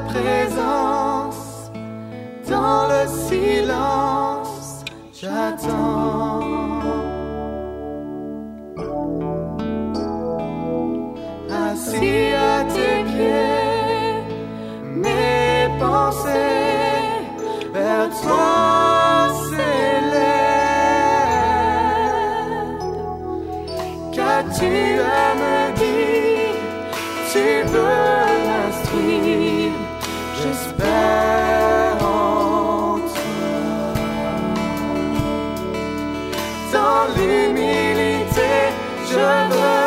présence, dans le silence, j'attends. Assis à tes pieds, mes pensées. Dans l'humilité, je veux